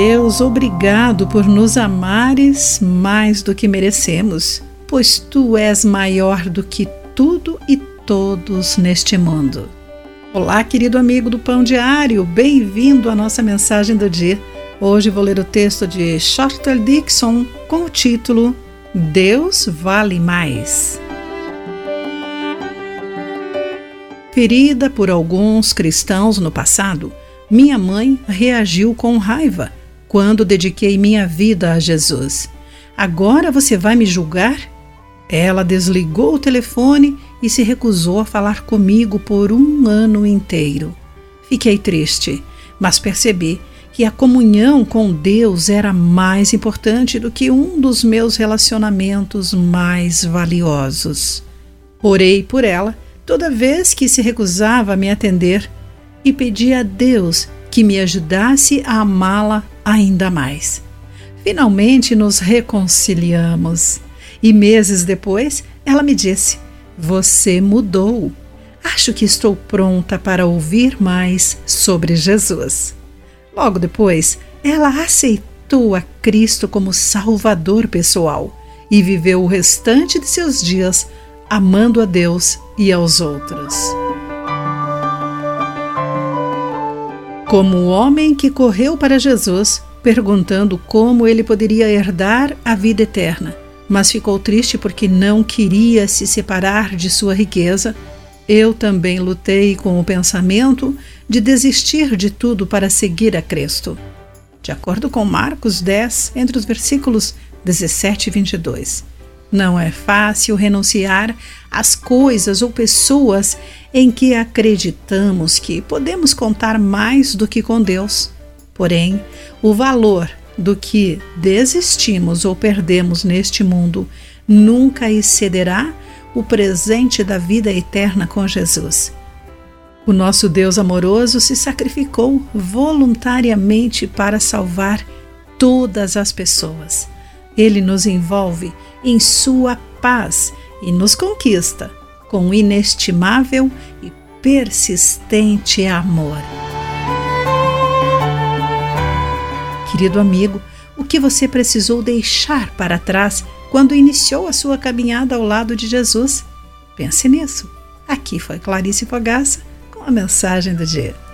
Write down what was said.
Deus, obrigado por nos amares mais do que merecemos, pois tu és maior do que tudo e todos neste mundo. Olá, querido amigo do Pão Diário, bem-vindo à nossa mensagem do dia. Hoje vou ler o texto de Shorter Dixon com o título Deus vale mais. Ferida por alguns cristãos no passado, minha mãe reagiu com raiva quando dediquei minha vida a Jesus. Agora você vai me julgar? Ela desligou o telefone e se recusou a falar comigo por um ano inteiro. Fiquei triste, mas percebi que a comunhão com Deus era mais importante do que um dos meus relacionamentos mais valiosos. Orei por ela toda vez que se recusava a me atender e pedi a Deus que me ajudasse a amá-la ainda mais. Finalmente nos reconciliamos e meses depois ela me disse: Você mudou. Acho que estou pronta para ouvir mais sobre Jesus. Logo depois, ela aceitou a Cristo como Salvador pessoal e viveu o restante de seus dias amando a Deus e aos outros. Como o homem que correu para Jesus, perguntando como ele poderia herdar a vida eterna, mas ficou triste porque não queria se separar de sua riqueza, eu também lutei com o pensamento de desistir de tudo para seguir a Cristo. De acordo com Marcos 10, entre os versículos 17 e 22. Não é fácil renunciar às coisas ou pessoas em que acreditamos que podemos contar mais do que com Deus. Porém, o valor do que desistimos ou perdemos neste mundo nunca excederá o presente da vida eterna com Jesus. O nosso Deus amoroso se sacrificou voluntariamente para salvar todas as pessoas. Ele nos envolve em sua paz e nos conquista com inestimável e persistente amor. Querido amigo, o que você precisou deixar para trás quando iniciou a sua caminhada ao lado de Jesus? Pense nisso. Aqui foi Clarice Fogaça com a mensagem do dia.